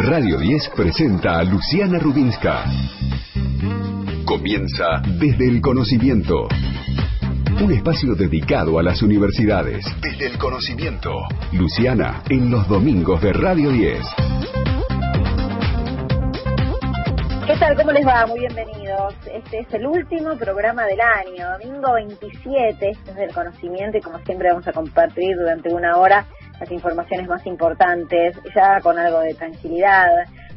Radio 10 presenta a Luciana Rubinska. Comienza desde el conocimiento. Un espacio dedicado a las universidades. Desde el conocimiento. Luciana, en los domingos de Radio 10. ¿Qué tal? ¿Cómo les va? Muy bienvenidos. Este es el último programa del año, domingo 27, este es del conocimiento y como siempre vamos a compartir durante una hora las informaciones más importantes, ya con algo de tranquilidad,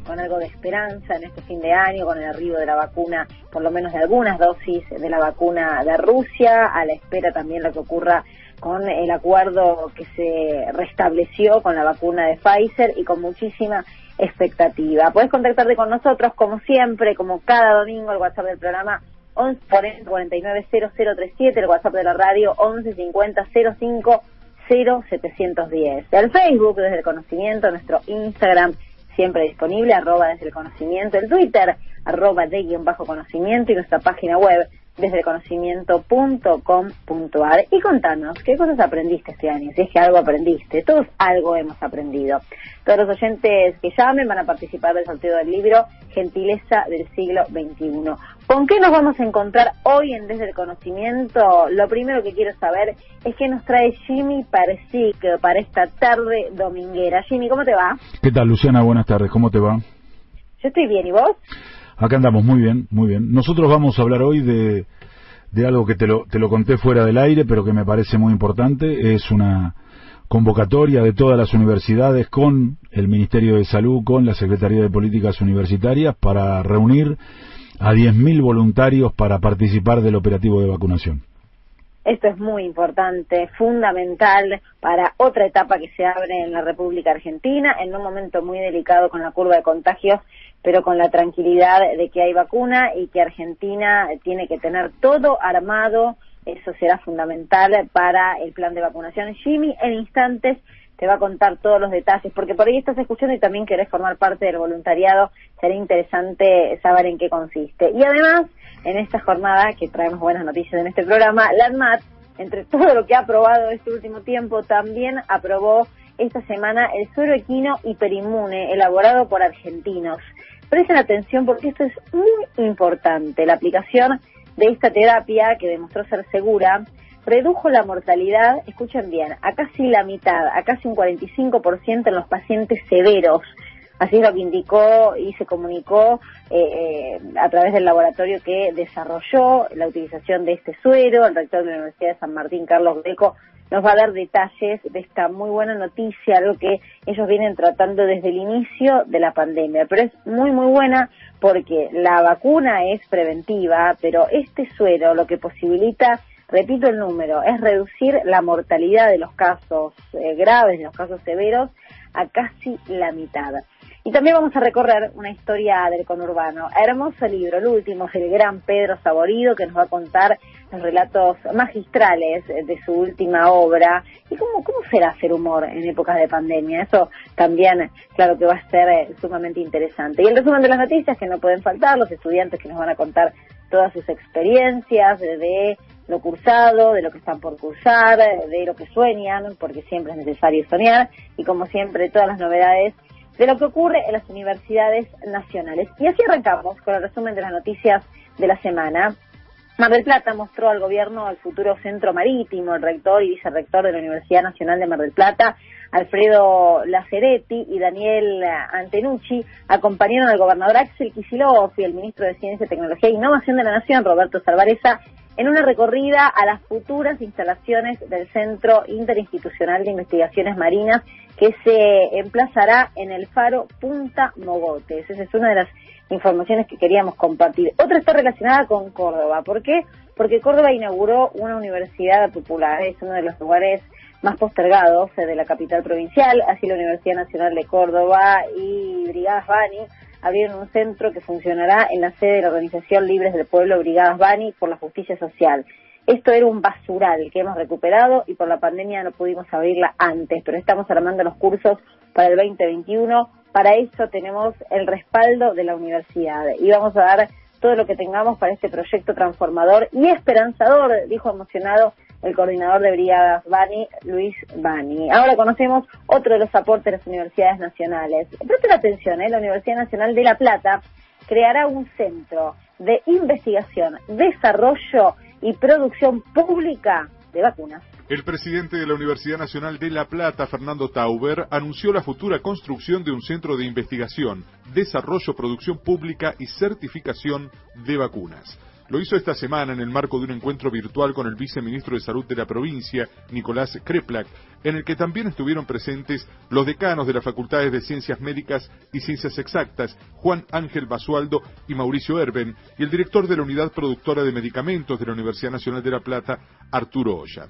con algo de esperanza en este fin de año, con el arribo de la vacuna, por lo menos de algunas dosis de la vacuna de Rusia, a la espera también lo que ocurra con el acuerdo que se restableció con la vacuna de Pfizer y con muchísima expectativa. Puedes contactarte con nosotros como siempre, como cada domingo, el WhatsApp del programa 11 49 0037, el WhatsApp de la radio 11 50 05 0710. El Facebook desde el conocimiento, nuestro Instagram siempre disponible, arroba desde el conocimiento, el Twitter, arroba de guion bajo conocimiento y nuestra página web desde el conocimiento.com.ar y contanos qué cosas aprendiste este año, si es que algo aprendiste, todos algo hemos aprendido. Todos los oyentes que llamen van a participar del sorteo del libro Gentileza del siglo XXI. ¿Con qué nos vamos a encontrar hoy en Desde el Conocimiento? Lo primero que quiero saber es qué nos trae Jimmy Parsic para esta tarde dominguera. Jimmy, ¿cómo te va? ¿Qué tal, Luciana? Buenas tardes, ¿cómo te va? Yo estoy bien, ¿y vos? Acá andamos muy bien, muy bien. Nosotros vamos a hablar hoy de, algo que te lo, te lo conté fuera del aire, pero que me parece muy importante. Es una convocatoria de todas las universidades con el Ministerio de Salud, con la Secretaría de Políticas Universitarias, para reunir a 10.000 voluntarios para participar del operativo de vacunación. Esto es muy importante, fundamental para otra etapa que se abre en la República Argentina, en un momento muy delicado con la curva de contagios, pero con la tranquilidad de que hay vacuna y que Argentina tiene que tener todo armado. Eso será fundamental para el plan de vacunación. Jimmy, en instantes te va a contar todos los detalles, porque por ahí estás escuchando y también querés formar parte del voluntariado. Será interesante saber en qué consiste. Y además, en esta jornada, que traemos buenas noticias en este programa, la ANMAT, entre todo lo que ha aprobado este último tiempo, también aprobó esta semana el suero equino hiperinmune elaborado por argentinos. Presten atención porque esto es muy importante. La aplicación de esta terapia, que demostró ser segura, redujo la mortalidad, escuchen bien, a casi la mitad, a casi un 45% en los pacientes severos Así es lo que indicó y se comunicó eh, eh, a través del laboratorio que desarrolló la utilización de este suero. El rector de la Universidad de San Martín, Carlos Greco, nos va a dar detalles de esta muy buena noticia, algo que ellos vienen tratando desde el inicio de la pandemia. Pero es muy, muy buena porque la vacuna es preventiva, pero este suero lo que posibilita repito el número, es reducir la mortalidad de los casos eh, graves, de los casos severos, a casi la mitad. Y también vamos a recorrer una historia del conurbano. Hermoso libro, el último, el gran Pedro Saborido, que nos va a contar los relatos magistrales de su última obra. ¿Y cómo, cómo será hacer humor en épocas de pandemia? Eso también, claro que va a ser eh, sumamente interesante. Y el resumen de las noticias que no pueden faltar, los estudiantes que nos van a contar todas sus experiencias de lo cursado, de lo que están por cursar, de lo que sueñan, porque siempre es necesario soñar, y como siempre todas las novedades de lo que ocurre en las universidades nacionales. Y así arrancamos con el resumen de las noticias de la semana. Mar del Plata mostró al gobierno el futuro centro marítimo, el rector y vicerrector de la Universidad Nacional de Mar del Plata, Alfredo Laceretti y Daniel Antenucci, acompañaron al gobernador Axel Kicillof y el ministro de Ciencia, Tecnología e Innovación de la Nación, Roberto Salvareza, en una recorrida a las futuras instalaciones del Centro Interinstitucional de Investigaciones Marinas que se emplazará en el faro Punta Mogotes. Esa es una de las informaciones que queríamos compartir. Otra está relacionada con Córdoba. ¿Por qué? Porque Córdoba inauguró una universidad popular. Es uno de los lugares más postergados de la capital provincial. Así la Universidad Nacional de Córdoba y Brigadas Bani abrieron un centro que funcionará en la sede de la organización Libres del Pueblo Brigadas Bani por la Justicia Social. Esto era un basural que hemos recuperado y por la pandemia no pudimos abrirla antes, pero estamos armando los cursos para el 2021. Para eso tenemos el respaldo de la universidad y vamos a dar todo lo que tengamos para este proyecto transformador y esperanzador, dijo emocionado el coordinador de brigadas Bani, Luis Bani. Ahora conocemos otro de los aportes de las universidades nacionales. Presten atención, ¿eh? la Universidad Nacional de La Plata creará un centro de investigación, desarrollo y producción pública de vacunas. El presidente de la Universidad Nacional de La Plata, Fernando Tauber, anunció la futura construcción de un centro de investigación, desarrollo, producción pública y certificación de vacunas. Lo hizo esta semana en el marco de un encuentro virtual con el viceministro de Salud de la provincia, Nicolás Kreplak, en el que también estuvieron presentes los decanos de las Facultades de Ciencias Médicas y Ciencias Exactas, Juan Ángel Basualdo y Mauricio Erben, y el director de la Unidad Productora de Medicamentos de la Universidad Nacional de La Plata, Arturo Olla.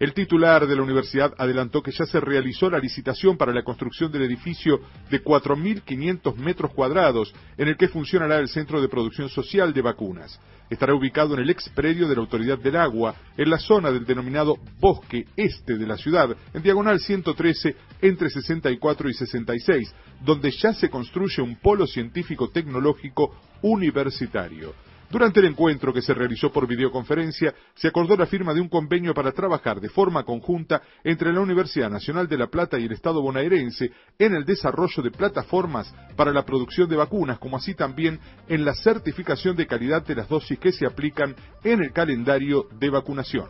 El titular de la universidad adelantó que ya se realizó la licitación para la construcción del edificio de 4.500 metros cuadrados en el que funcionará el Centro de Producción Social de Vacunas. Estará ubicado en el ex predio de la Autoridad del Agua, en la zona del denominado Bosque Este de la ciudad, en diagonal 113 entre 64 y 66, donde ya se construye un polo científico tecnológico universitario. Durante el encuentro que se realizó por videoconferencia, se acordó la firma de un convenio para trabajar de forma conjunta entre la Universidad Nacional de La Plata y el Estado bonaerense en el desarrollo de plataformas para la producción de vacunas, como así también en la certificación de calidad de las dosis que se aplican en el calendario de vacunación.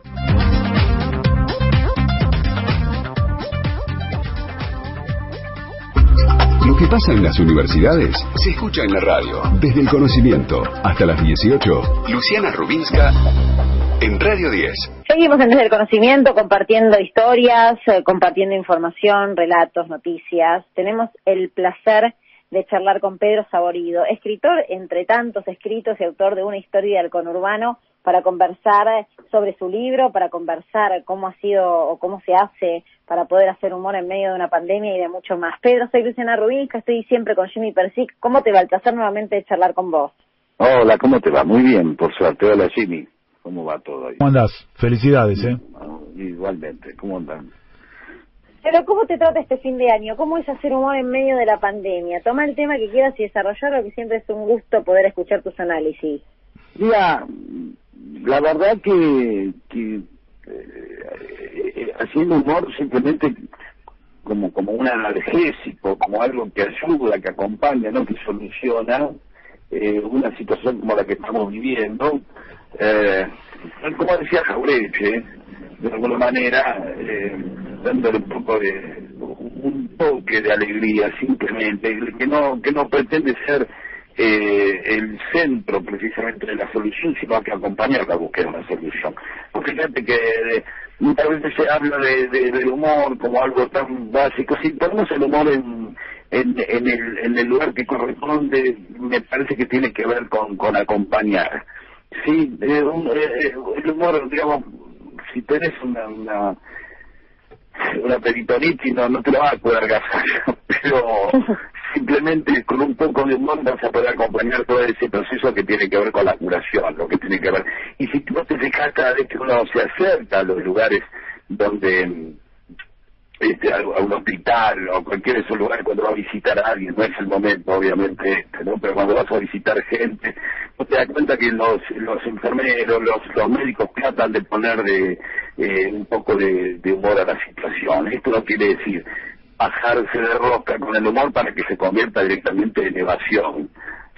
Que pasa en las universidades se escucha en la radio. Desde el conocimiento hasta las 18. Luciana Rubinska en Radio 10. Seguimos en Desde el Conocimiento compartiendo historias, eh, compartiendo información, relatos, noticias. Tenemos el placer de charlar con Pedro Saborido, escritor entre tantos escritos y autor de una historia del conurbano para conversar sobre su libro, para conversar cómo ha sido o cómo se hace para poder hacer humor en medio de una pandemia y de mucho más. Pedro, soy Luciana que estoy siempre con Jimmy Persic. ¿Cómo te va? El placer nuevamente de charlar con vos. Hola, ¿cómo te va? Muy bien, por suerte. Hola, Jimmy. ¿Cómo va todo ahí? ¿Cómo andás? Felicidades, ¿eh? Igualmente, ¿cómo andan? Pero ¿cómo te trata este fin de año? ¿Cómo es hacer humor en medio de la pandemia? Toma el tema que quieras y desarrollarlo, que siempre es un gusto poder escuchar tus análisis. Mira, la verdad que, que eh, haciendo humor simplemente como como un analgésico, como algo que ayuda, que acompaña, no que soluciona eh, una situación como la que estamos viviendo. Eh, como decía Jaureche, de alguna manera, eh, dándole un poco de un toque de alegría simplemente, que no que no pretende ser eh, el centro precisamente de la solución, sino que acompañar la búsqueda de una solución. Porque fíjate que eh, muchas veces se habla de, del humor como algo tan básico, si ponemos el humor en, en, en, el, en el lugar que corresponde, me parece que tiene que ver con, con acompañar. Sí, eh, un, eh, el humor, digamos, si tenés una, una una peritonitis no, no te lo va a poder gastar, pero simplemente con un poco de humor vas a poder acompañar todo ese proceso que tiene que ver con la curación, lo que tiene que ver. Y si tú te fijas cada vez que uno se acerca a los lugares donde este, a, un hospital o cualquier de esos lugares cuando va a visitar a alguien, no es el momento obviamente este, ¿no? pero cuando vas a visitar gente, no te das cuenta que los, los enfermeros, los, los médicos tratan de poner de, eh, un poco de humor a la situación. Esto no quiere decir bajarse de rosca con el humor para que se convierta directamente en evasión.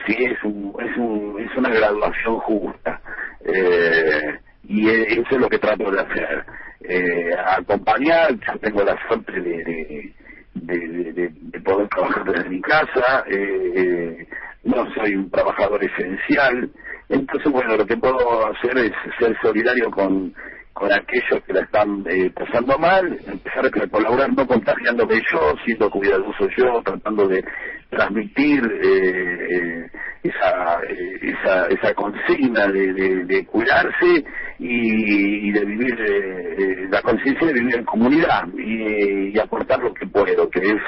Sí, es, un, es, un, es una graduación justa. Eh, y e, eso es lo que trato de hacer. Eh, acompañar, yo tengo la suerte de, de, de, poder trabajar desde mi casa, eh, no soy un trabajador esencial, entonces bueno, lo que puedo hacer es ser solidario con con aquellos que la están eh, pasando mal, empezar a colaborar no contagiándome yo, siendo cuidadoso yo, tratando de transmitir eh, eh esa, eh, esa, esa consigna de, de, cuidarse y, de vivir eh, la conciencia de vivir en comunidad y, aportar lo que puedo, que es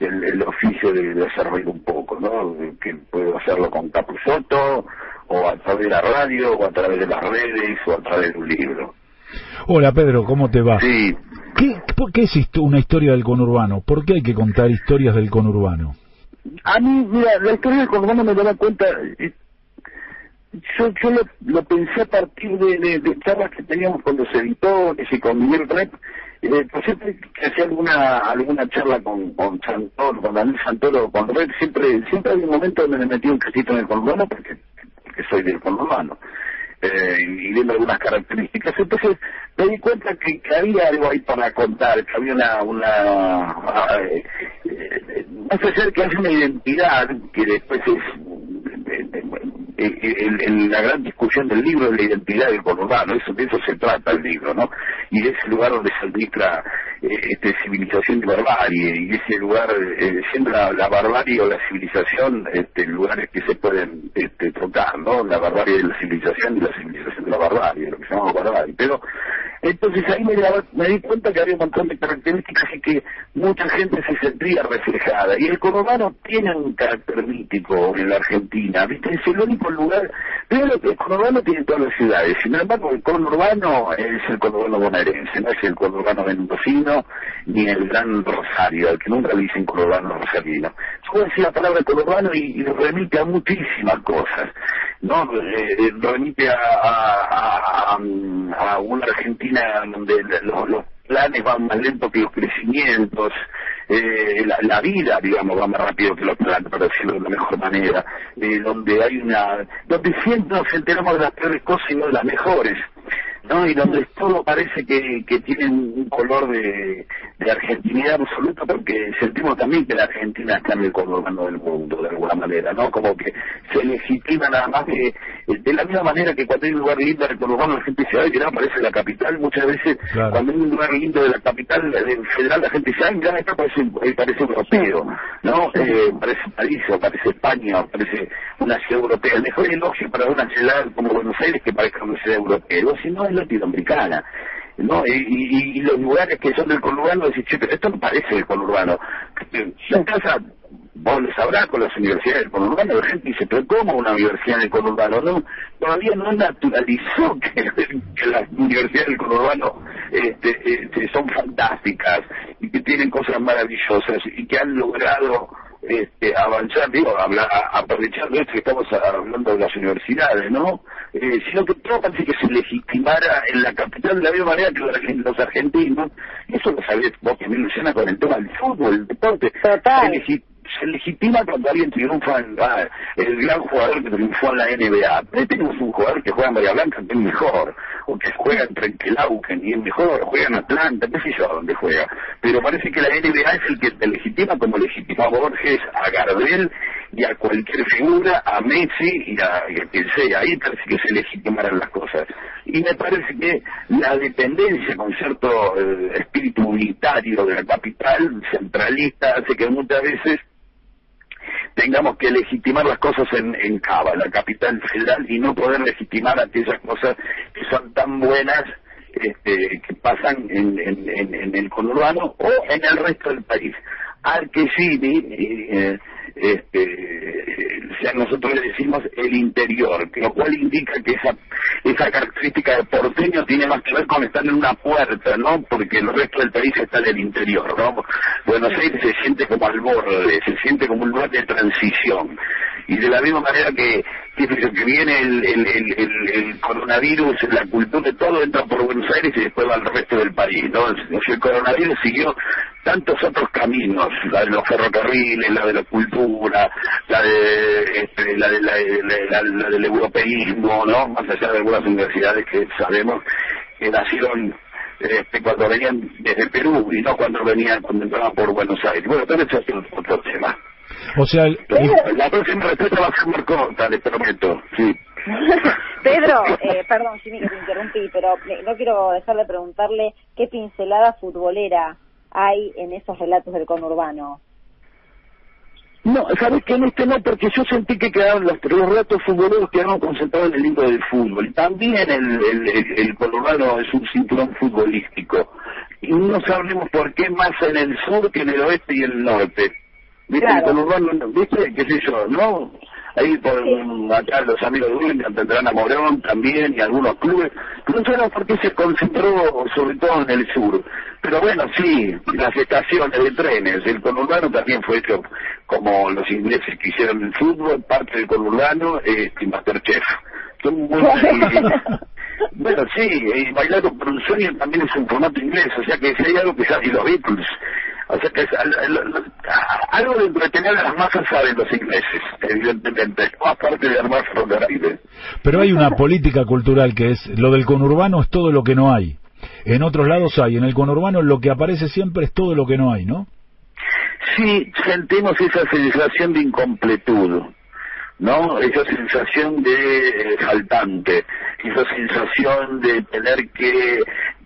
el, el oficio de, de un poco, ¿no? Que puedo hacerlo con Capuzotto o a través de la radio o a través de las redes o a través de un libro. Hola Pedro, ¿cómo te va? Sí. ¿Qué, ¿Por qué es una historia del conurbano? ¿Por qué hay que contar historias del conurbano? A mí, mira, la historia del conurbano me da cuenta, eh, yo, yo lo, pensé a partir de, de, charlas que teníamos con los editores y con Miguel Rep, eh, pues siempre que hacía alguna alguna charla con, con Santoro, con Daniel Santoro, con Red, siempre siempre hay un momento donde me metí un cachito en el conurbano porque, porque soy del conurbano. Eh, y viendo algunas características. Entonces me di cuenta que, había algo ahí para contar, que había una... una eh, eh, no sé ser que haya una identidad que después es en la gran discusión del libro es la identidad del conurbano, eso, de eso se trata el libro, ¿no? Y de ese lugar donde se administra eh, este, civilización y barbarie, y ese lugar, eh, siendo la, barbarie o la civilización, este, lugares que se pueden este, trocar, ¿no? La barbarie de la civilización y la civilización de la barbarie, lo que llamamos barbarie. Pero entonces ahí me, di cuenta que había un montón de características y que mucha gente se sentía reflejada. Y el conurbano tiene un carácter mítico en la Argentina, ¿viste? Es el único lugar. Primero, el conurbano tiene todas las ciudades. Sin embargo, el conurbano es el conurbano bonaerense, no es el conurbano mendocino ni el gran Rosario, al que nunca le dicen conurbano rosarino. Yo decir la palabra conurbano y, remite a muchísimas cosas. ¿no? Eh, eh, remite a, a, a, Argentina donde los, planes van más lentos que los crecimientos, eh, la, vida, digamos, va más rápido que los planes, para decirlo de la mejor manera, donde hay una, donde siempre nos enteramos de las peores cosas y no de las mejores. ¿No? Y donde todo parece que, que tiene un color de, de argentinidad absoluta, porque sentimos también que la Argentina está en el conurbano del mundo, de alguna manera, ¿no? Como que se legitima nada más de, de la misma manera que cuando hay un lugar lindo del conurbano la gente dice, ay, que no parece la capital, muchas veces cuando hay un lugar lindo de la capital federal la gente dice, ay, mira, acá parece, eh, parece europeo, ¿no? Eh, parece París o parece España o parece una ciudad europea. El mejor elogio para una ciudad como Buenos Aires que parezca una ciudad europea, si no es latinoamericana. ¿no? Y, y, los lugares que son del conurbano, decís, che, pero esto no parece el conurbano. En casa, vos lo sabrás con las universidades del conurbano, la gente dice, pero ¿cómo una universidad del conurbano? No, todavía no naturalizó que, las universidades del conurbano este, este, son fantásticas y que tienen cosas maravillosas y que han logrado este, avanzar, digo, hablar, aprovechando esto que estamos hablando de las universidades, ¿no? Eh, sino que todo parece que se legitimara en la capital de la misma manera que los argentinos. Eso lo sabés vos me Luciana con el tema del fútbol, el deporte. Total se legitima cuando alguien triunfa en el gran jugador que triunfó en la NBA. Tenemos un jugador que juega en Bahía Blanca que es mejor, o que juega en Trenquelauquen y es mejor, juega en Atlanta, qué sé yo dónde juega. Pero parece que la NBA es el que te legitima como legitima a Borges, a Gardel y a cualquier figura, a Messi y a, quien sea. Ahí parece que se legitimaran las cosas. Y me parece que la dependencia con cierto eh, espíritu unitario de la capital centralista hace que muchas veces tengamos que legitimar las cosas en, en Cava, la capital federal, y no poder legitimar aquellas cosas que son tan buenas este, que pasan en, el conurbano o en el resto del país. Arquesini, eh, este, sea, nosotros le decimos el interior, lo cual indica que esa, esa característica de porteño tiene más que ver con estar en una puerta, ¿no? Porque el resto del país está en el interior, ¿no? Buenos Aires se siente como al borde, se siente como un lugar de transición. Y de la misma manera que, que, viene el, el, el, coronavirus, la cultura, de todo entra por Buenos Aires y después va al resto del país, ¿no? El coronavirus siguió tantos otros caminos, la de los ferrocarriles, la de la cultura, la de este, la, de, la, la, del europeísmo, ¿no? Más allá de algunas universidades que sabemos que nacieron este, cuando venían desde Perú y no cuando venían, cuando entraban por Buenos Aires. Bueno, pero eso es otro tema. O sea, la próxima respuesta va a ser muy corta, le prometo, sí. Pedro, eh, perdón, sí, que te interrumpí, pero no quiero dejar de preguntarle qué pincelada futbolera hay en esos relatos del conurbano. No, sabes que en este no, porque yo sentí que quedaron los, los relatos futboleros quedaron concentrados en el libro del fútbol. También el, el, el, conurbano es un cinturón futbolístico. Y no sabemos por qué más en el sur que en el oeste y el norte. ¿Viste? El conurbano, ¿viste? ¿Qué sé yo? ¿No? Ahí por acá los amigos de William tendrán a Morón también y algunos clubes. No sé por qué se concentró sobre todo en el sur. Pero bueno, sí, las estaciones de trenes, el conurbano también fue hecho como los ingleses que hicieron el fútbol, parte del conurbano, eh, y Masterchef. bueno, sí, y Bailando por un sueño también es un formato inglés, o sea que si hay algo que sabe, y los Beatles, o sea que es, algo de entretener a las masas saben los ingleses, evidentemente, aparte de armar aire. Pero hay una política cultural que es, lo del conurbano es todo lo que no hay. En otros lados hay, en el conurbano lo que aparece siempre es todo lo que no hay, ¿no? Sí, sentimos esa sensación de incompletud ¿no? Esa sensación de eh, faltante, esa sensación de tener que,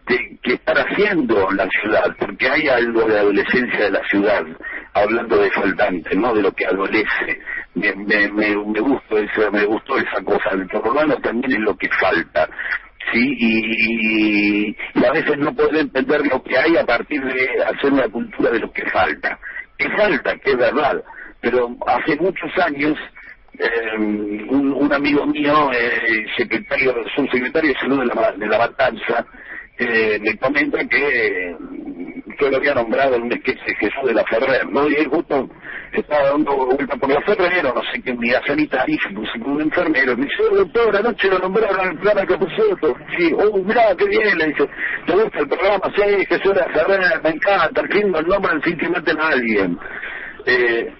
que estar haciendo la ciudad, porque hay algo de adolescencia de la ciudad, hablando de faltante, ¿no? De lo que adolece. Me, me, me, me gustó esa, me gustó esa cosa. El urbano también es lo que falta. ¿sí? Y, y, a veces no puedo entender lo que hay a partir de hacer una cultura de lo que falta. Que falta, que es verdad, pero hace muchos años eh, un, un, amigo mío, eh, secretario, subsecretario de salud de la, de la matanza, eh, me comenta que yo lo había nombrado en un de Jesús de la Ferrer, ¿no? Y él justo estaba dando vuelta por la Ferrer, no sé qué unidad sanitaria, puso con un enfermero, me dice, oh, doctor, anoche lo nombraron el programa que puso sí, oh, mirá, qué bien, le dice, ¿te gusta el programa? Sí, Jesús de la Ferrer, me encanta, al fin el nombre al fin que maten a alguien. Eh,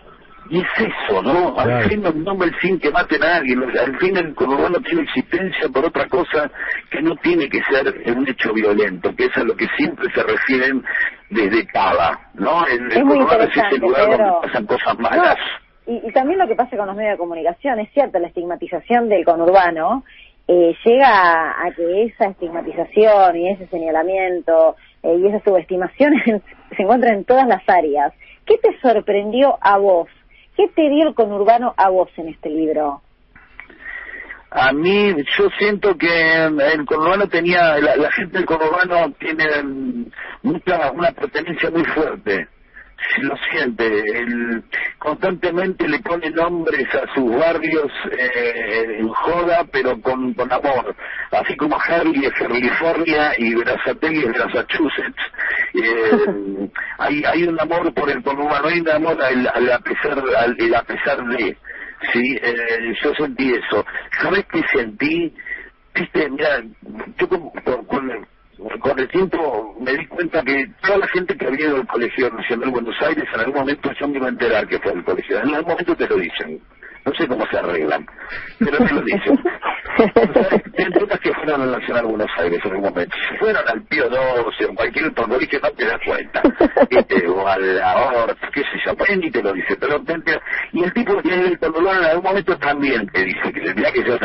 y es eso, ¿no? Al fin no, el fin que maten a alguien, al fin el conurbano tiene existencia por otra cosa que no tiene que ser un hecho violento, que es a lo que siempre se refieren desde Cava, ¿no? El, es muy interesante, pasan cosas malas. y, también lo que pasa con los medios de comunicación, es cierto, la estigmatización del conurbano eh, llega a, que esa estigmatización y ese señalamiento eh, y esa subestimación se encuentran en todas las áreas. ¿Qué te sorprendió a vos ¿Qué te dio el conurbano a vos en este libro? A mí, yo siento que el conurbano tenía, la, gente del conurbano tiene mucha, una pertenencia muy fuerte lo siente, él constantemente le pone nombres a sus barrios eh, en joda, pero con, con amor, así como Harley es California y Brazatelli es Massachusetts. Eh, hay, hay un amor por el conurbano, hay un amor al, a pesar, al, a pesar de, sí, eh, yo sentí eso. ¿Sabes qué sentí? Viste, mira, yo con, con con el tiempo me di cuenta que toda la gente que había ido al Colegio Nacional de Buenos Aires en algún momento yo me iba a enterar que fue el colegio. En algún momento te lo dicen. No sé cómo se arreglan, pero te lo dicen. Entonces que fueron al Nacional Buenos Aires en algún momento. Si fueron al Pío 12 o cualquier otro colegio no te das cuenta. O a la Horta, qué sé yo, pues ni te lo dice. Pero y el tipo que tiene el conurbano en algún momento también te dice que mira que yo,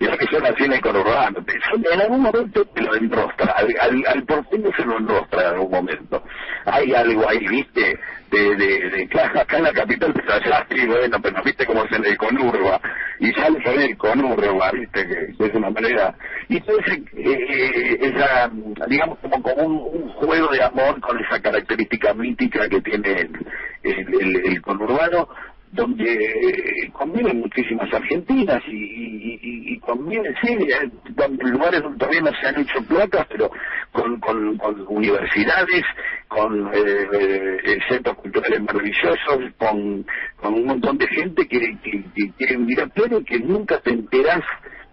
mira que yo nací en el conurbano. En algún momento te lo enrostra. Al, al, al porteño se lo enrostra en algún momento. Hay algo ahí, viste, de, de, de, acá en la capital te y bueno, pero viste cómo es el conurba, y sale con el conurba, viste, que, es una manera, y entonces eh, eh, esa, digamos como, un, juego de amor con esa característica mítica que tiene el conurbano, donde conviven muchísimas argentinas y, conviven, sí, en lugares donde todavía no se han hecho placas, pero con, con, universidades, con eh, eh, centros culturales maravillosos, con, con un montón de gente que, que, que quiere y que nunca te enterás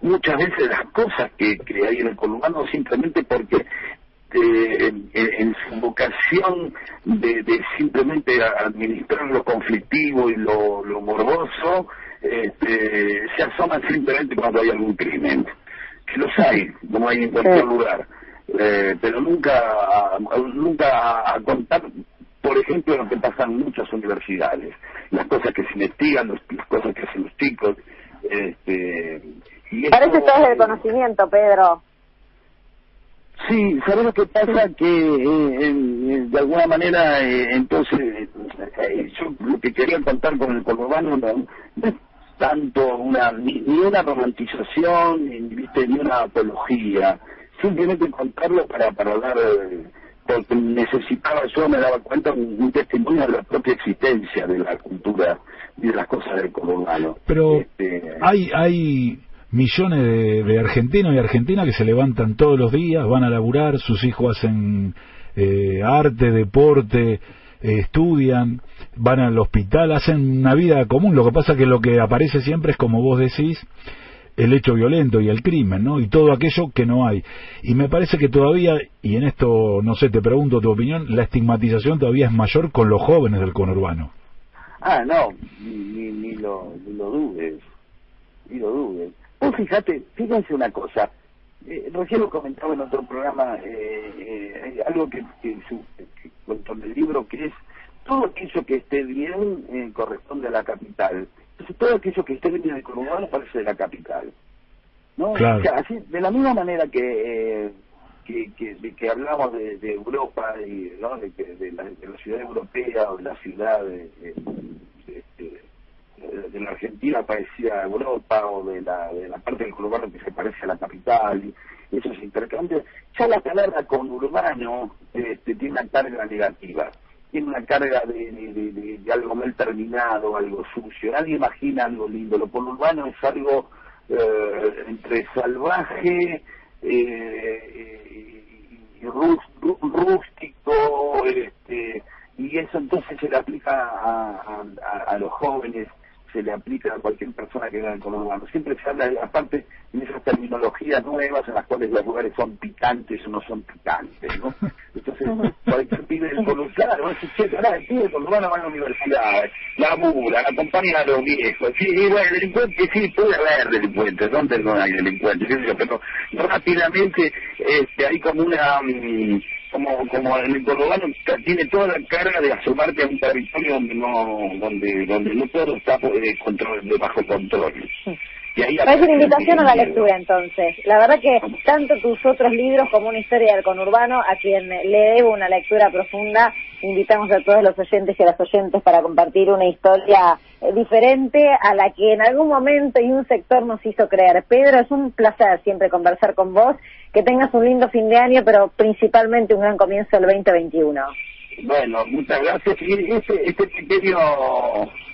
muchas veces de las cosas que, que hay en el conurbano simplemente porque este, en, su vocación de, simplemente administrar lo conflictivo y lo, morboso, este, se asoman simplemente cuando hay algún crimen. Que los hay, como hay en cualquier lugar. Eh, pero nunca, nunca a contar, por ejemplo, lo que pasa en muchas universidades, las cosas que se investigan, las cosas que hacen los chicos. Este, y Parece todo el conocimiento, Pedro. Sí, ¿sabes lo que pasa? Que eh, de alguna manera, eh, entonces, eh, yo lo que quería contar con el conurbano no, es tanto una, ni, una romantización, ni, ni una apología, simplemente contarlo para, para dar, porque necesitaba, yo me daba cuenta, un, testimonio de la propia existencia de la cultura y de las cosas del conurbano. Pero este, hay, hay millones de, argentinos y argentinas que se levantan todos los días, van a laburar, sus hijos hacen eh, arte, deporte, eh, estudian, van al hospital, hacen una vida común. Lo que pasa que lo que aparece siempre es, como vos decís, el hecho violento y el crimen, ¿no? Y todo aquello que no hay. Y me parece que todavía, y en esto, no sé, te pregunto tu opinión, la estigmatización todavía es mayor con los jóvenes del conurbano. Ah, no, ni, ni, lo, ni lo dudes, ni lo dudes. Vos fíjate, fíjense una cosa, eh, recién lo comentaba en otro programa, eh, eh, algo que, que, con el libro, que es todo aquello que esté bien eh, corresponde a la capital. Entonces todo aquello que esté bien en el conurbano parece de la capital. ¿no? Claro. O sea, así, de la misma manera que... Eh, que, que, de que hablamos de, de Europa y ¿no? de, que, de, la, de la ciudad europea o de la ciudad de, de, de, la Argentina parecida a Europa o de la, de la parte del conurbano que se parece a la capital y esos intercambios, ya la palabra conurbano este, tiene una carga negativa tiene una carga de, de, de, algo mal terminado, algo sucio. Nadie imagina algo lindo. Lo conurbano es algo eh, entre salvaje eh, y rústico, este, y eso entonces se le aplica a, a los jóvenes se le aplica a cualquier persona que venga del conurbano. Siempre se habla, aparte, en esas terminologías nuevas en las cuales los lugares son picantes o no son picantes, ¿no? Entonces, cualquier pibe del conurbano, ese che, el pibe del conurbano va a la universidad, la mula, la compañía de los viejos, sí, y bueno, delincuentes, sí, puede haber delincuentes, ¿dónde no hay delincuentes? Pero rápidamente este, hay como una... Um, como como el conurbano tiene toda la carga de asomarte a un territorio donde no donde donde no todo está eh, control, bajo control. Y ahí es una invitación a la lectura entonces. La verdad que tanto tus otros libros como una historia del conurbano, a quien le debo una lectura profunda, invitamos a todos los oyentes y a las oyentes para compartir una historia eh, diferente a la que en algún momento y un sector nos hizo creer. Pedro, es un placer siempre conversar con vos, que tengas un lindo fin de año, pero principalmente un gran comienzo del 2021. Bueno, muchas gracias. Y este, este pequeño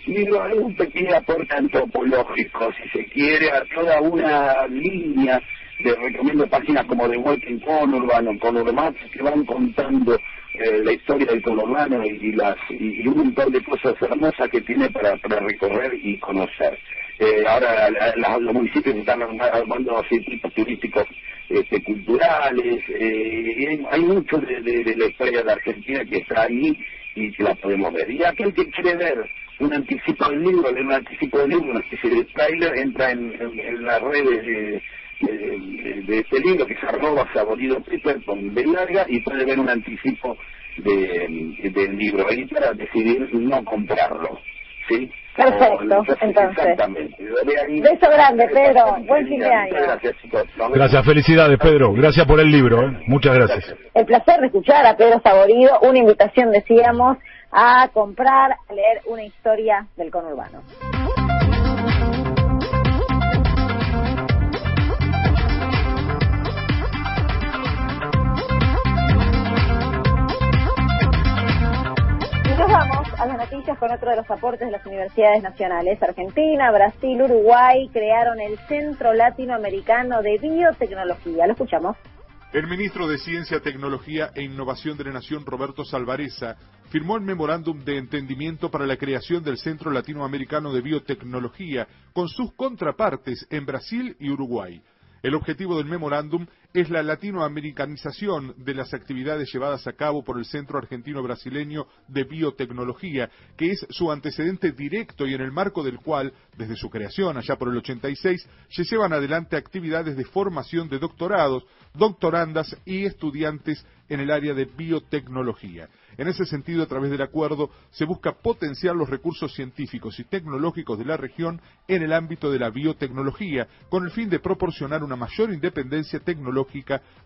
libro es un pequeño aporte antropológico, si se quiere, a toda una línea de recomiendo páginas como The Walking Conurbano, Conurmat, que van contando eh, la historia del conurbano y, las, y, un montón de cosas hermosas que tiene para, para recorrer y conocer. Eh, ahora la, los municipios están armando circuitos turísticos este, culturales, eh, y hay, hay, mucho de, la historia de Argentina que está ahí y que la podemos ver. Y aquel que quiere ver un anticipo del libro, leer un anticipo del libro, una especie de trailer, entra en, las redes de, este libro que es arroba saborido Piper con B larga y puede ver un anticipo de, del libro ahí para decidir no comprarlo. ¿Sí? Perfecto, entonces. Exactamente. Beso grande, Pedro. Buen fin de año. Gracias, chicos. Gracias, felicidades, Pedro. Gracias por el libro. ¿eh? Muchas gracias. El placer de escuchar a Pedro Saborido. Una invitación, decíamos, a comprar, a leer una historia del conurbano. Vamos a las noticias con otro de los aportes de las universidades nacionales. Argentina, Brasil, Uruguay crearon el Centro Latinoamericano de Biotecnología. Lo escuchamos. El ministro de Ciencia, Tecnología e Innovación de la Nación, Roberto Salvareza, firmó el memorándum de entendimiento para la creación del Centro Latinoamericano de Biotecnología con sus contrapartes en Brasil y Uruguay. El objetivo del memorándum es la latinoamericanización de las actividades llevadas a cabo por el Centro Argentino Brasileño de Biotecnología, que es su antecedente directo y en el marco del cual, desde su creación allá por el 86, se llevan adelante actividades de formación de doctorados, doctorandas y estudiantes en el área de biotecnología. En ese sentido, a través del acuerdo, se busca potenciar los recursos científicos y tecnológicos de la región en el ámbito de la biotecnología, con el fin de proporcionar una mayor independencia tecnológica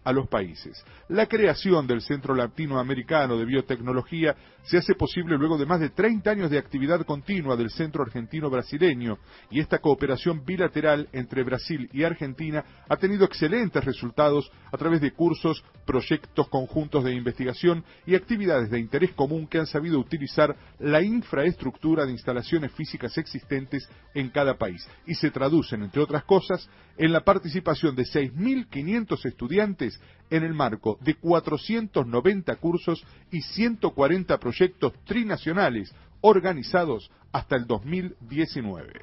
a los países. La creación del Centro Latinoamericano de Biotecnología se hace posible luego de más de 30 años de actividad continua del Centro Argentino Brasileño, y esta cooperación bilateral entre Brasil y Argentina ha tenido excelentes resultados a través de cursos, proyectos conjuntos de investigación y actividades de interés común que han sabido utilizar la infraestructura de instalaciones físicas existentes en cada país y se traducen, entre otras cosas, en la participación de 6.500 estudiantes en el marco de 490 cursos y 140 proyectos trinacionales organizados hasta el 2019.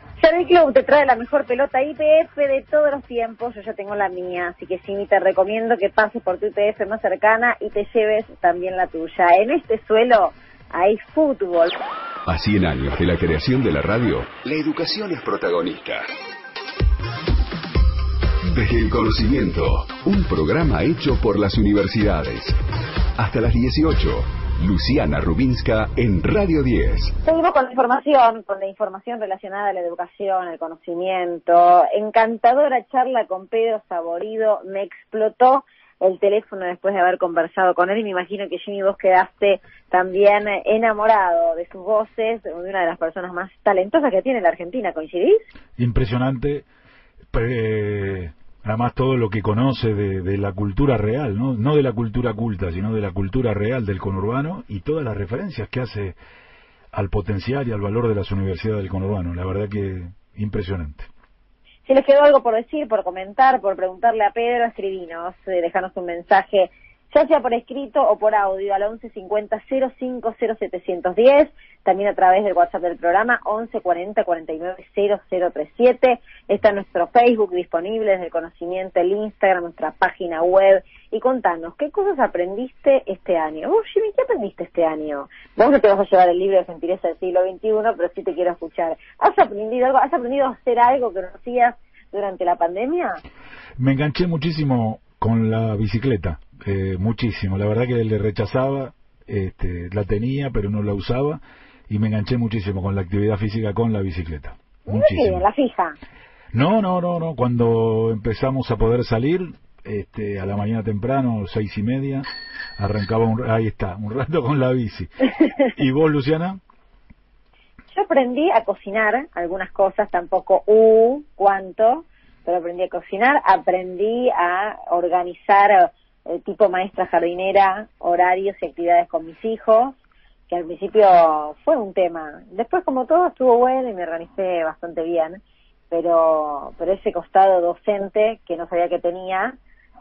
Club te trae la mejor pelota IPF de todos los tiempos. Yo ya tengo la mía, así que sí, te recomiendo que pases por tu IPF más cercana y te lleves también la tuya. En este suelo hay fútbol. A 100 años de la creación de la radio, la educación es protagonista. Desde el conocimiento, un programa hecho por las universidades. Hasta las 18. Luciana Rubinska en Radio 10. Seguimos con la información, con la información relacionada a la educación, el conocimiento. Encantadora charla con Pedro Saborido. Me explotó el teléfono después de haber conversado con él y me imagino que Jimmy vos quedaste también enamorado de sus voces, de una de las personas más talentosas que tiene la Argentina, ¿coincidís? Impresionante. Además todo lo que conoce de, la cultura real, ¿no? no de la cultura culta, sino de la cultura real del conurbano y todas las referencias que hace al potencial y al valor de las universidades del conurbano. La verdad que impresionante. Si les quedó algo por decir, por comentar, por preguntarle a Pedro, escribinos, eh, dejanos un mensaje, ya sea por escrito o por audio, al 1150 050710 también a través del WhatsApp del programa 1140 49 0037. Está nuestro Facebook disponible desde el conocimiento, el Instagram, nuestra página web. Y contanos, ¿qué cosas aprendiste este año? Jimmy, ¿qué aprendiste este año? Vos no te vas a llevar el libro de Gentileza del siglo XXI, pero sí te quiero escuchar. ¿Has aprendido algo? ¿Has aprendido a hacer algo que no hacías durante la pandemia? Me enganché muchísimo con la bicicleta, eh, muchísimo. La verdad que le rechazaba, este, la tenía, pero no la usaba y me enganché muchísimo con la actividad física con la bicicleta. Muchísimo. la fija? No, no, no, no. Cuando empezamos a poder salir, este, a la mañana temprano, seis y media, arrancaba un, ahí está, un rato con la bici. ¿Y vos, Luciana? Yo aprendí a cocinar algunas cosas, tampoco uh, cuánto, pero aprendí a cocinar, aprendí a organizar tipo maestra jardinera, horarios y actividades con mis hijos, que al principio fue un tema. Después, como todo, estuvo bueno y me organicé bastante bien, pero, pero ese costado docente que no sabía que tenía,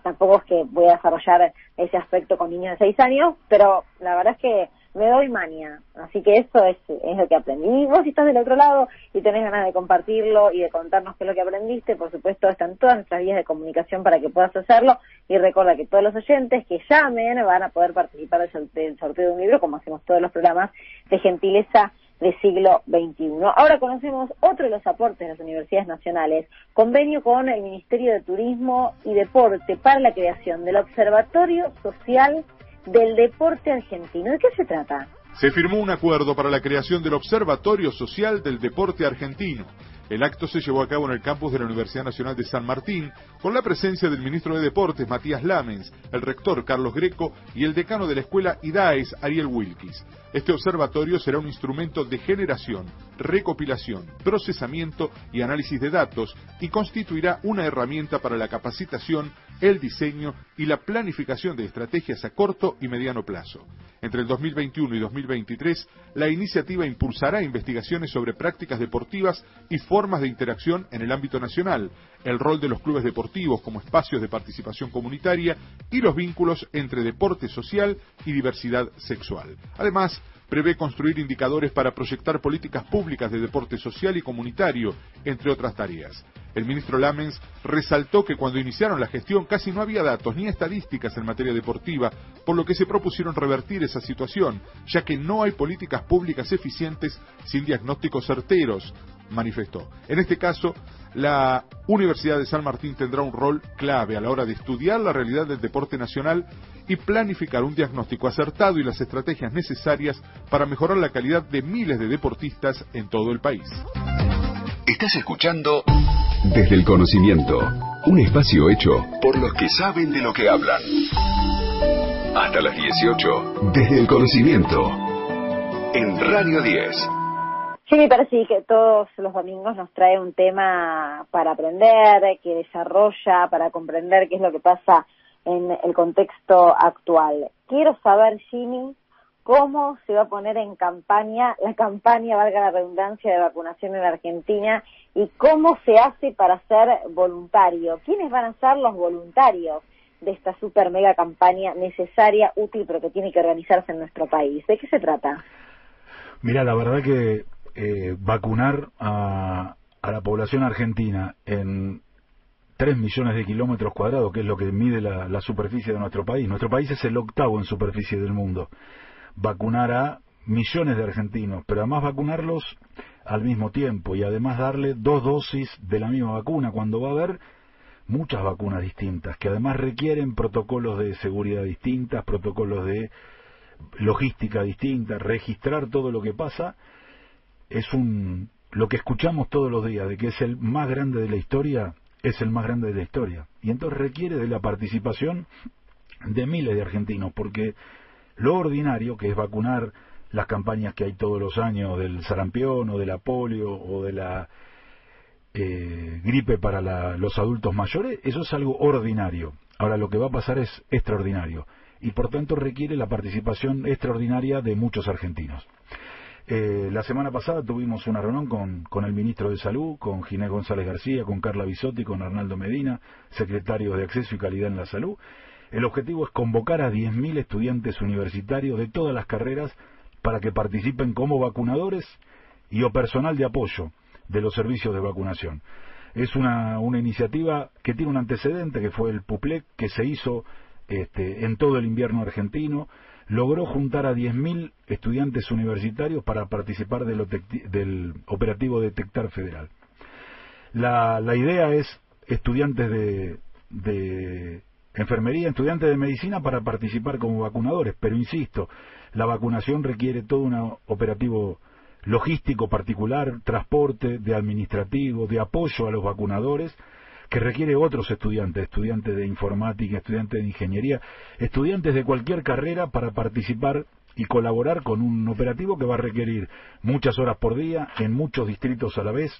tampoco es que voy a desarrollar ese aspecto con niños de seis años, pero la verdad es que me doy mania. Así que eso es, es lo que aprendí. Y vos si estás del otro lado y tenés ganas de compartirlo y de contarnos qué es lo que aprendiste, por supuesto están todas nuestras vías de comunicación para que puedas hacerlo. Y recuerda que todos los oyentes que llamen van a poder participar del sorteo de un libro, como hacemos todos los programas de gentileza del siglo XXI. Ahora conocemos otro de los aportes de las universidades nacionales, convenio con el Ministerio de Turismo y Deporte para la creación del Observatorio Social del Deporte Argentino. ¿De qué se trata? Se firmó un acuerdo para la creación del Observatorio Social del Deporte Argentino. El acto se llevó a cabo en el campus de la Universidad Nacional de San Martín, con la presencia del ministro de Deportes, Matías Lamens, el rector, Carlos Greco, y el decano de la escuela IDAES, Ariel Wilkis. Este observatorio será un instrumento de generación, recopilación, procesamiento y análisis de datos y constituirá una herramienta para la capacitación, el diseño y la planificación de estrategias a corto y mediano plazo. Entre el 2021 y 2023, la iniciativa impulsará investigaciones sobre prácticas deportivas y formas de interacción en el ámbito nacional, el rol de los clubes deportivos como espacios de participación comunitaria y los vínculos entre deporte social y diversidad sexual. Además, prevé construir indicadores para proyectar políticas públicas de deporte social y comunitario, entre otras tareas. El ministro Lamens resaltó que cuando iniciaron la gestión casi no había datos ni estadísticas en materia deportiva, por lo que se propusieron revertir esa situación, ya que no hay políticas públicas eficientes sin diagnósticos certeros, manifestó. En este caso, la Universidad de San Martín tendrá un rol clave a la hora de estudiar la realidad del deporte nacional y planificar un diagnóstico acertado y las estrategias necesarias para mejorar la calidad de miles de deportistas en todo el país. Estás escuchando Desde el Conocimiento, un espacio hecho por los que saben de lo que hablan. Hasta las 18, Desde el Conocimiento, en Radio 10. Sí, me parece que todos los domingos nos trae un tema para aprender, que desarrolla, para comprender qué es lo que pasa en el contexto actual. Quiero saber, Jimmy, cómo se va a poner en campaña la campaña, valga la redundancia, de vacunación en Argentina y cómo se hace para ser voluntario. ¿Quiénes van a ser los voluntarios de esta super mega campaña necesaria, útil, pero que tiene que organizarse en nuestro país? ¿De qué se trata? Mira, la verdad que eh, vacunar a, a la población argentina en 3 millones de kilómetros cuadrados, que es lo que mide la, superficie de nuestro país. Nuestro país es el octavo en superficie del mundo. Vacunar a millones de argentinos, pero además vacunarlos al mismo tiempo y además darle dos dosis de la misma vacuna, cuando va a haber muchas vacunas distintas, que además requieren protocolos de seguridad distintas, protocolos de logística distinta, registrar todo lo que pasa, es un lo que escuchamos todos los días de que es el más grande de la historia, es el más grande de la historia. Y entonces requiere de la participación de miles de argentinos, porque lo ordinario, que es vacunar las campañas que hay todos los años del sarampión o de la polio o de la eh, gripe para los adultos mayores, eso es algo ordinario. Ahora lo que va a pasar es extraordinario y por tanto requiere la participación extraordinaria de muchos argentinos. Eh, la semana pasada tuvimos una reunión con, con, el ministro de Salud, con Ginés González García, con Carla Bisotti, con Arnaldo Medina, secretario de Acceso y Calidad en la Salud. El objetivo es convocar a 10.000 estudiantes universitarios de todas las carreras para que participen como vacunadores y o personal de apoyo de los servicios de vacunación. Es una, una iniciativa que tiene un antecedente, que fue el PUPLEC, que se hizo este, en todo el invierno argentino, logró juntar a 10.000 estudiantes universitarios para participar del, operativo Detectar Federal. La, idea es estudiantes de, de enfermería, estudiantes de medicina para participar como vacunadores, pero insisto, la vacunación requiere todo un operativo logístico particular, transporte, de administrativo, de apoyo a los vacunadores, que requiere otros estudiantes, estudiantes de informática, estudiantes de ingeniería, estudiantes de cualquier carrera para participar y colaborar con un operativo que va a requerir muchas horas por día, en muchos distritos a la vez,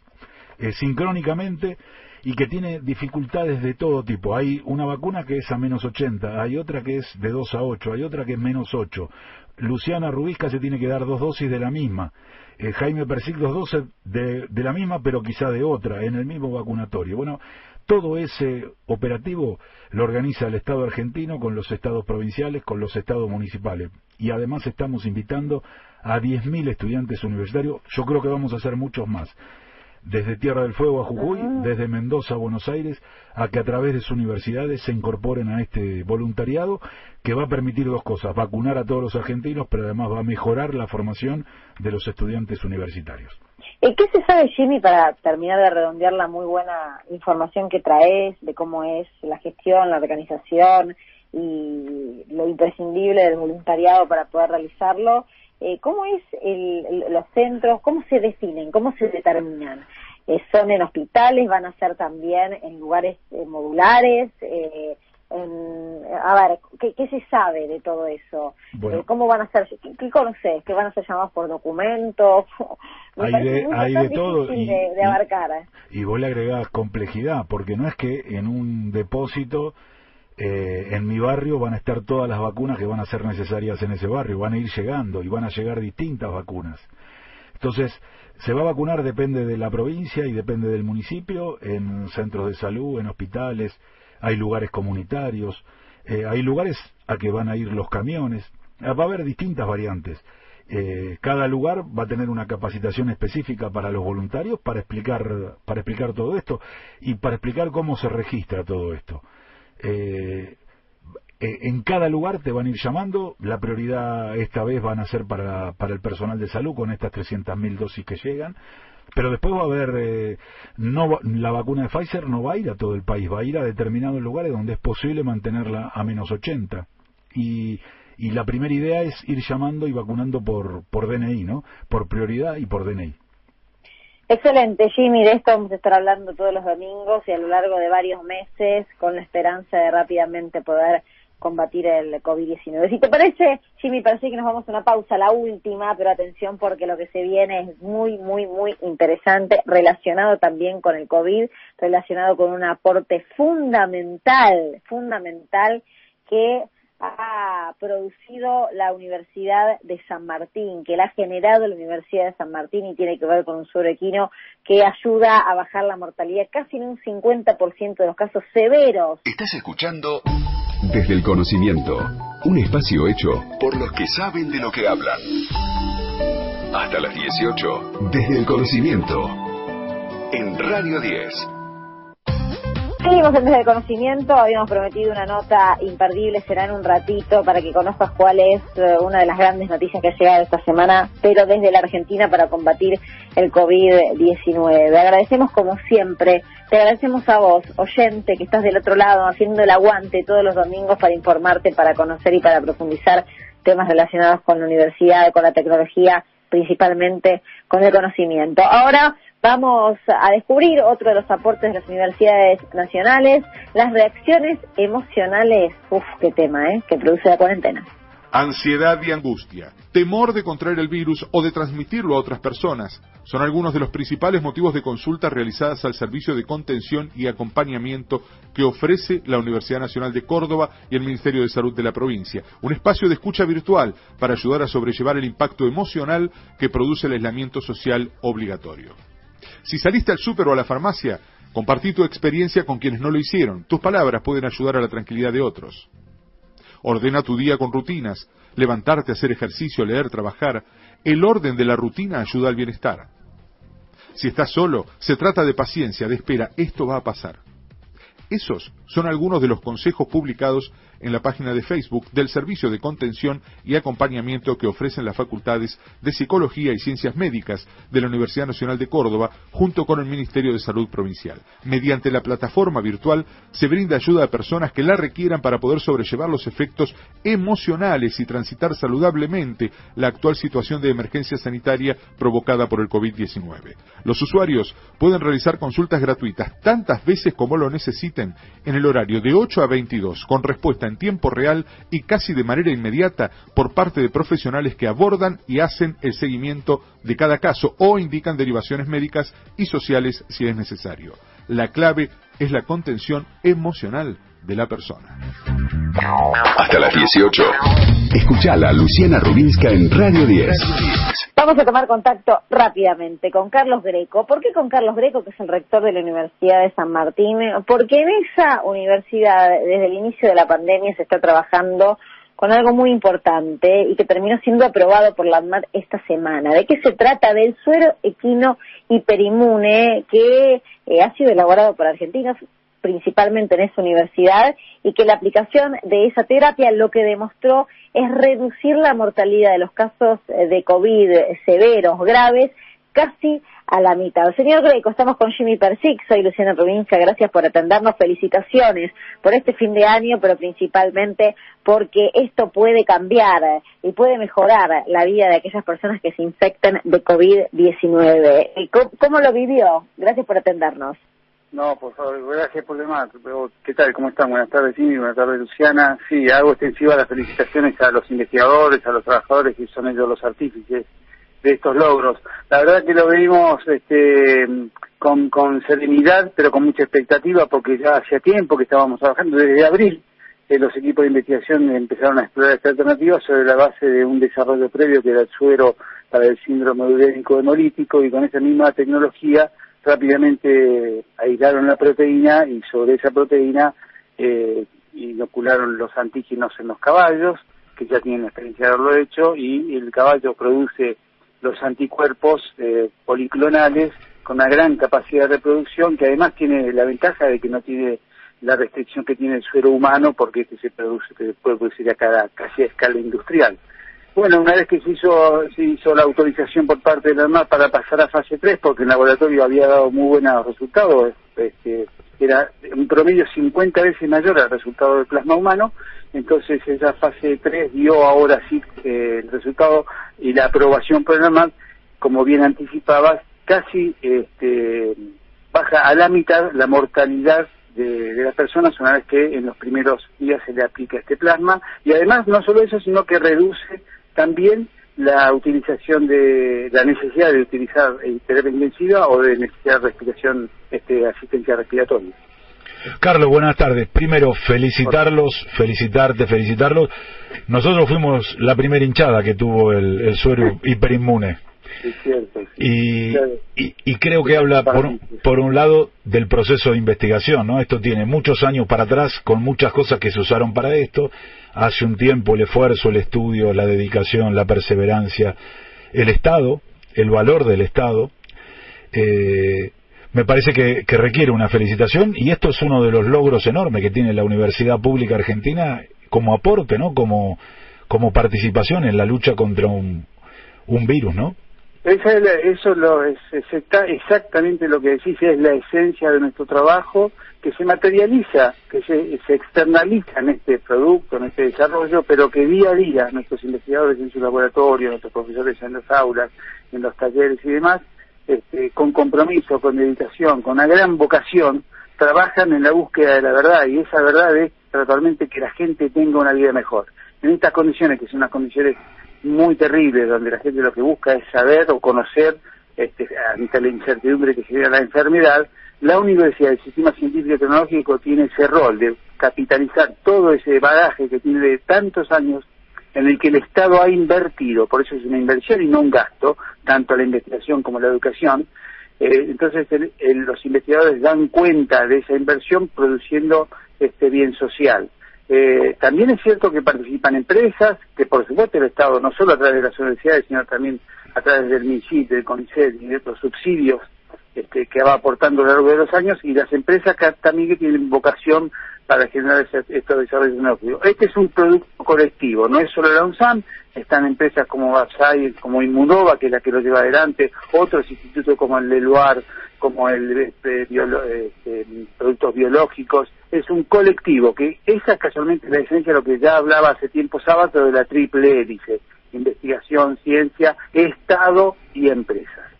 eh, sincrónicamente y que tiene dificultades de todo tipo. Hay una vacuna que es a menos 80, hay otra que es de 2 a 8, hay otra que es menos 8. Luciana Rubisca se tiene que dar dos dosis de la misma. Eh, Jaime Persic dos dosis de, de la misma, pero quizá de otra, en el mismo vacunatorio. Bueno, todo ese operativo lo organiza el Estado argentino con los estados provinciales, con los estados municipales. Y además estamos invitando a 10.000 estudiantes universitarios. Yo creo que vamos a hacer muchos más. Desde Tierra del Fuego a Jujuy, ah. desde Mendoza a Buenos Aires, a que a través de sus universidades se incorporen a este voluntariado que va a permitir dos cosas, vacunar a todos los argentinos, pero además va a mejorar la formación de los estudiantes universitarios. ¿Y qué se sabe, Jimmy, para terminar de redondear la muy buena información que traes de cómo es la gestión, la organización y lo imprescindible del voluntariado para poder realizarlo? Eh, ¿Cómo es el, los centros? ¿Cómo se definen? ¿Cómo se determinan? Eh, ¿Son en hospitales? ¿Van a ser también en lugares eh, modulares? Eh, a ver, ¿qué, se sabe de todo eso? Eh, ¿Cómo van a ser? ¿Qué, conoces? ¿Que van a ser llamados por documentos? hay de, hay de todo. Y, de, abarcar. ¿eh? Y, vos le agregás complejidad, porque no es que en un depósito eh, en mi barrio van a estar todas las vacunas que van a ser necesarias en ese barrio, van a ir llegando y van a llegar distintas vacunas. Entonces, se va a vacunar depende de la provincia y depende del municipio, en centros de salud, en hospitales, hay lugares comunitarios, eh, hay lugares a que van a ir los camiones, va a haber distintas variantes. Eh, cada lugar va a tener una capacitación específica para los voluntarios para explicar, para explicar todo esto y para explicar cómo se registra todo esto. Eh, en cada lugar te van a ir llamando, la prioridad esta vez van a ser para, para el personal de salud con estas 300.000 dosis que llegan, pero después va a haber, eh, no la vacuna de Pfizer no va a ir a todo el país, va a ir a determinados lugares donde es posible mantenerla a menos 80. Y, y la primera idea es ir llamando y vacunando por, por DNI, ¿no? Por prioridad y por DNI. Excelente, Jimmy. De esto vamos a estar hablando todos los domingos y a lo largo de varios meses con la esperanza de rápidamente poder combatir el COVID-19. Si te parece, Jimmy, parece que nos vamos a una pausa, la última, pero atención porque lo que se viene es muy, muy, muy interesante, relacionado también con el COVID, relacionado con un aporte fundamental, fundamental que ha producido la Universidad de San Martín, que la ha generado la Universidad de San Martín y tiene que ver con un sobrequino que ayuda a bajar la mortalidad casi en un 50% de los casos severos. Estás escuchando desde el conocimiento, un espacio hecho por los que saben de lo que hablan. Hasta las 18, desde el conocimiento. en Radio 10. Seguimos en el Conocimiento, habíamos prometido una nota imperdible, será en un ratito para que conozcas cuál es eh, una de las grandes noticias que ha llegado esta semana, pero desde la Argentina para combatir el COVID-19. Agradecemos como siempre, te agradecemos a vos, oyente, que estás del otro lado haciendo el aguante todos los domingos para informarte, para conocer y para profundizar temas relacionados con la universidad, con la tecnología, principalmente con el conocimiento. Ahora Vamos a descubrir otro de los aportes de las universidades nacionales, las reacciones emocionales, uf, qué tema, ¿eh? que produce la cuarentena. Ansiedad y angustia, temor de contraer el virus o de transmitirlo a otras personas son algunos de los principales motivos de consulta realizadas al servicio de contención y acompañamiento que ofrece la Universidad Nacional de Córdoba y el Ministerio de Salud de la provincia, un espacio de escucha virtual para ayudar a sobrellevar el impacto emocional que produce el aislamiento social obligatorio. Si saliste al súper o a la farmacia, compartí tu experiencia con quienes no lo hicieron. Tus palabras pueden ayudar a la tranquilidad de otros. Ordena tu día con rutinas, levantarte, hacer ejercicio, leer, trabajar. El orden de la rutina ayuda al bienestar. Si estás solo, se trata de paciencia, de espera, esto va a pasar. Esos son algunos de los consejos publicados en la página de Facebook del Servicio de Contención y Acompañamiento que ofrecen las facultades de Psicología y Ciencias Médicas de la Universidad Nacional de Córdoba junto con el Ministerio de Salud Provincial. Mediante la plataforma virtual se brinda ayuda a personas que la requieran para poder sobrellevar los efectos emocionales y transitar saludablemente la actual situación de emergencia sanitaria provocada por el COVID-19. Los usuarios pueden realizar consultas gratuitas tantas veces como lo necesiten en el horario de 8 a 22 con respuesta en tiempo real y casi de manera inmediata por parte de profesionales que abordan y hacen el seguimiento de cada caso o indican derivaciones médicas y sociales si es necesario. La clave es la contención emocional de la persona. Hasta las 18. Escuchala a Luciana Rubinska en Radio 10. Vamos a tomar contacto rápidamente con Carlos Greco. ¿Por qué con Carlos Greco, que es el rector de la Universidad de San Martín? Porque en esa universidad, desde el inicio de la pandemia, se está trabajando con algo muy importante y que terminó siendo aprobado por la ANMAT esta semana. ¿De qué se trata? Del suero equino hiperinmune que eh, ha sido elaborado por argentinos principalmente en esa universidad y que la aplicación de esa terapia lo que demostró es reducir la mortalidad de los casos eh, de COVID severos, graves, casi a la mitad. Señor Greco, estamos con Jimmy Persic, soy Luciana Provincia, gracias por atendernos, felicitaciones por este fin de año, pero principalmente porque esto puede cambiar y puede mejorar la vida de aquellas personas que se infectan de COVID-19. ¿Cómo lo vivió? Gracias por atendernos. No, por favor, gracias por demás. ¿Qué tal? ¿Cómo están? Buenas tardes, Jimmy. Buenas tardes, Luciana. Sí, hago extensiva las felicitaciones a los investigadores, a los trabajadores que son ellos los artífices de estos logros. La verdad que lo vimos este, con, serenidad, pero con mucha expectativa, porque ya hacía tiempo que estábamos trabajando, desde abril, eh, los equipos de investigación empezaron a explorar esta alternativa sobre la base de un desarrollo previo que era el suero para el síndrome urénico hemolítico y con esa misma tecnología rápidamente aislaron la proteína y sobre esa proteína eh, inocularon los antígenos en los caballos, que ya tienen la experiencia de haberlo hecho, y el caballo produce los anticuerpos eh, policlonales con una gran capacidad de reproducción, que además tiene la ventaja de que no tiene la restricción que tiene el suero humano, porque este se produce, se puede producir a cada, casi a escala industrial. Bueno, una vez que se hizo, se hizo la autorización por parte de la ANMAT para pasar a fase 3, porque el laboratorio había dado muy buenos resultados, este, era un promedio 50 veces mayor al resultado del plasma humano, entonces esa fase 3 dio ahora sí eh, el resultado y la aprobación por el ANMAT, como bien anticipabas, casi este, baja a la mitad la mortalidad de, de, las personas una vez que en los primeros días se le aplica este plasma. Y además no solo eso sino que reduce también la utilización de la necesidad de utilizar terapia intensiva o de necesidad de respiración, este, asistencia respiratoria. Carlos, buenas tardes. Primero, felicitarlos, felicitarte, felicitarlos. Nosotros fuimos la primera hinchada que tuvo el, el suero hiperinmune. Y, y, creo que habla, por, por un lado, del proceso de investigación, ¿no? Esto tiene muchos años para atrás, con muchas cosas que se usaron para esto, hace un tiempo el esfuerzo, el estudio, la dedicación, la perseverancia, el Estado, el valor del Estado, eh, me parece que, que, requiere una felicitación y esto es uno de los logros enormes que tiene la Universidad Pública Argentina como aporte, ¿no? Como, como participación en la lucha contra un, un virus, ¿no? Esa es eso lo, es, exactamente lo que decís, es la esencia de nuestro trabajo que se materializa, que se, externaliza en este producto, en este desarrollo, pero que día a día nuestros investigadores en su laboratorio, nuestros profesores en las aulas, en los talleres y demás, este, con compromiso, con dedicación, con una gran vocación, trabajan en la búsqueda de la verdad y esa verdad es totalmente que la gente tenga una vida mejor. En estas condiciones, que son unas condiciones muy terribles, donde la gente lo que busca es saber o conocer, este, ante la incertidumbre que genera la enfermedad, la Universidad del Sistema Científico y Tecnológico tiene ese rol de capitalizar todo ese bagaje que tiene de tantos años en el que el Estado ha invertido, por eso es una inversión y no un gasto, tanto la investigación como la educación. Eh, entonces los investigadores dan cuenta de esa inversión produciendo este bien social. Eh, también es cierto que participan empresas, que por supuesto el Estado, no solo a través de las universidades, sino también a través del MINCIT, del CONICET y de otros subsidios este, que va aportando a lo largo de los años, y las empresas que también que tienen vocación para generar estos desarrollos tecnológicos. Este es un producto colectivo, no es solo la UNSAM, están empresas como Basay, como Inmunova, que es la que lo lleva adelante, otros institutos como el Leluar, como el este, este, productos biológicos, es un colectivo, que esa es casualmente la esencia de lo que ya hablaba hace tiempo sábado de la triple hélice, investigación, ciencia, Estado y empresas.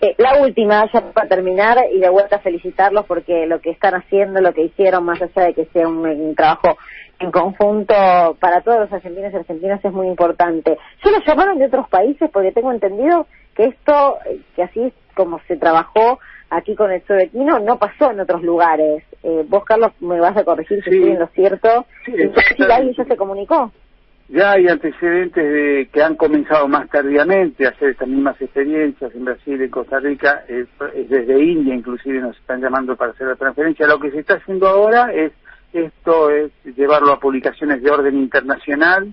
Eh, la última, ya para terminar, y de vuelta felicitarlos porque lo que están haciendo, lo que hicieron, más allá de que sea un, trabajo en conjunto para todos los argentinos y argentinas, es muy importante. ¿Se lo llamaron de otros países? Porque tengo entendido que esto, eh, que así como se trabajó aquí con el sobequino, no pasó en otros lugares. Eh, vos, Carlos, me vas a corregir si estoy en lo cierto. Sí, alguien ya se comunicó. Ya hay antecedentes de que han comenzado más tardíamente a hacer estas mismas experiencias en Brasil y Costa Rica, desde India inclusive nos están llamando para hacer la transferencia. Lo que se está haciendo ahora es esto es llevarlo a publicaciones de orden internacional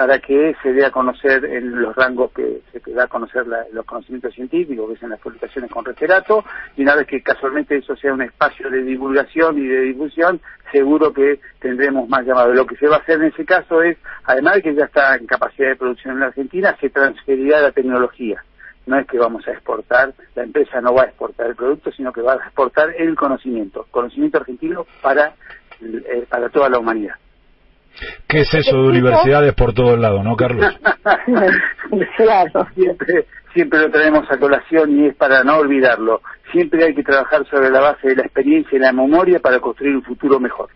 para que se dé a conocer en los rangos que se da a conocer los conocimientos científicos, que son las publicaciones con referato, y una vez que casualmente eso sea un espacio de divulgación y de difusión, seguro que tendremos más llamados. Lo que se va a hacer en ese caso es, además de que ya está en capacidad de producción en la Argentina, se transferirá la tecnología. No es que vamos a exportar, la empresa no va a exportar el producto, sino que va a exportar el conocimiento, conocimiento argentino para, eh, para toda la humanidad. ¿Qué es eso de universidades por todos lados, no, Carlos? claro. Siempre, siempre lo tenemos a colación y es para no olvidarlo. Siempre hay que trabajar sobre la base de la experiencia y la memoria para construir un futuro mejor.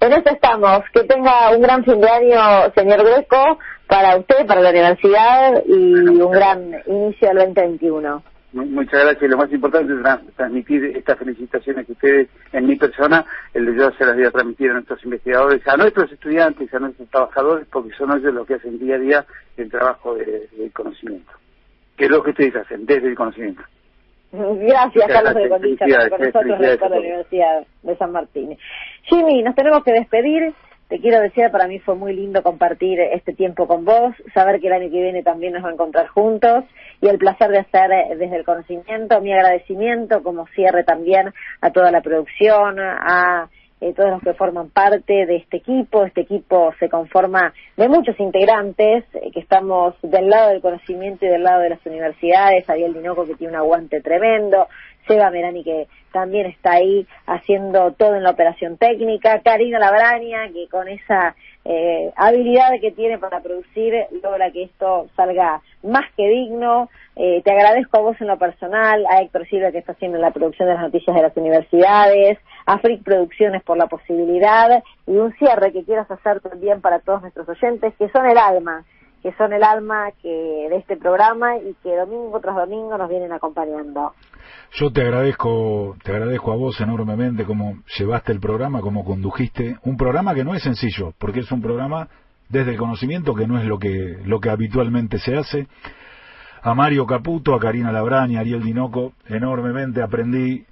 En eso estamos. Que tenga un gran fin de año, señor Greco, para usted, para la universidad y un gran inicio del 2021. Muchas gracias. Lo más importante es transmitir estas felicitaciones que ustedes, en mi persona, el de yo se las voy a transmitir a nuestros investigadores, a nuestros estudiantes, a nuestros trabajadores, porque son ellos los que hacen día a día el trabajo de, conocimiento, que es lo que ustedes hacen desde el conocimiento. Gracias, Carlos de con nosotros, de la Universidad de San Martín. Jimmy, nos tenemos que despedir. Te quiero decir, para mí fue muy lindo compartir este tiempo con vos, saber que el año que viene también nos va a encontrar juntos y el placer de hacer eh, desde el conocimiento mi agradecimiento como cierre también a toda la producción, a eh, todos los que forman parte de este equipo. Este equipo se conforma de muchos integrantes eh, que estamos del lado del conocimiento y del lado de las universidades. Ariel Dinoco que tiene un aguante tremendo, Seba Merani que también está ahí haciendo todo en la operación técnica, Karina Labraña que con esa eh, habilidad que tiene para producir logra que esto salga más que digno. Eh, te agradezco a vos en lo personal, a Héctor Silva que está haciendo la producción de las noticias de las universidades, a Frick Producciones por la posibilidad y un cierre que quieras hacer también para todos nuestros oyentes que son el alma que son el alma que de este programa y que domingo tras domingo nos vienen acompañando. Yo te agradezco, te agradezco a vos enormemente cómo llevaste el programa, cómo condujiste un programa que no es sencillo, porque es un programa desde el conocimiento que no es lo que lo que habitualmente se hace. A Mario Caputo, a Karina Labrani, a Ariel Dinoco, enormemente aprendí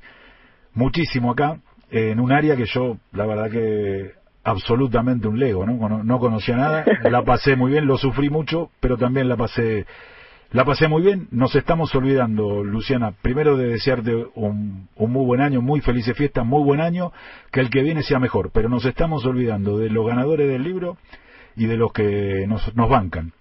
muchísimo acá en un área que yo la verdad que absolutamente un lego, ¿no? No conocía nada, la pasé muy bien, lo sufrí mucho, pero también la pasé La pasé muy bien, nos estamos olvidando, Luciana, primero de desearte un, un, muy buen año, muy felices fiestas, muy buen año, que el que viene sea mejor, pero nos estamos olvidando de los ganadores del libro y de los que nos, nos bancan.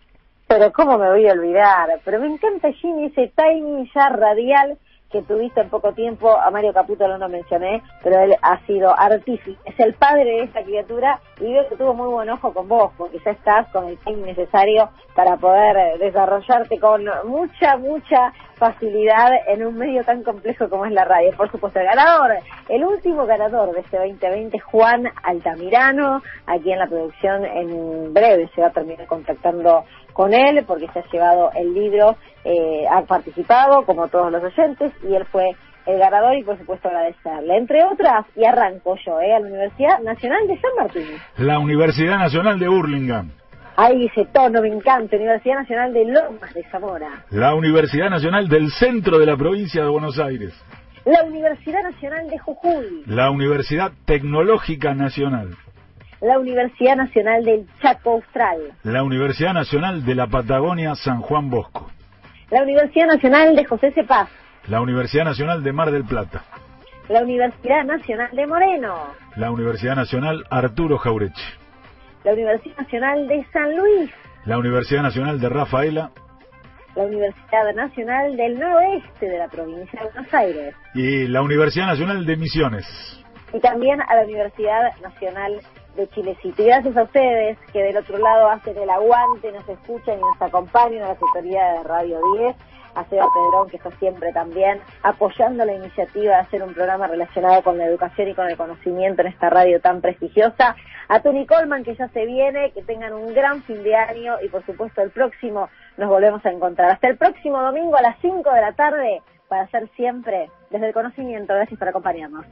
Pero cómo me voy a olvidar, pero me encanta Jimmy ese timing ya radial que tuviste en poco tiempo, a Mario Caputo no lo mencioné, pero él ha sido artífice, es el padre de esta criatura y veo que tuvo muy buen ojo con vos, porque ya estás con el timing necesario para poder eh, desarrollarte con mucha, mucha facilidad en un medio tan complejo como es la radio. Por supuesto, el ganador, el último ganador de este 2020, Juan Altamirano, aquí en la producción en breve se va a terminar contactando con él porque se ha llevado el libro, eh, ha participado como todos los oyentes y él fue el ganador y por supuesto agradecerle. Entre otras, y arranco yo, eh, a la Universidad Nacional de San Martín. La Universidad Nacional de Burlingame. Ahí ese tono me encanta, Universidad Nacional de Lomas de Zamora. La Universidad Nacional del Centro de la Provincia de Buenos Aires. La Universidad Nacional de Jujuy. La Universidad Tecnológica Nacional la Universidad Nacional del Chaco Austral, la Universidad Nacional de la Patagonia San Juan Bosco, la Universidad Nacional de José Cepaz, la Universidad Nacional de Mar del Plata, la Universidad Nacional de Moreno, la Universidad Nacional Arturo Jaureche, la Universidad Nacional de San Luis, la Universidad Nacional de Rafaela, la Universidad Nacional del Noroeste de la provincia de Buenos Aires y la Universidad Nacional de Misiones. Y también a la Universidad Nacional de Chilecito. Y gracias a ustedes que del otro lado hacen el aguante, nos escuchan y nos acompañan a la secretaría de Radio 10, a Seba Pedrón, que está siempre también apoyando la iniciativa de hacer un programa relacionado con la educación y con el conocimiento en esta radio tan prestigiosa, a Tony Colman, que ya se viene, que tengan un gran fin de año y por supuesto el próximo nos volvemos a encontrar. Hasta el próximo domingo a las 5 de la tarde para hacer siempre desde el conocimiento. Gracias por acompañarnos.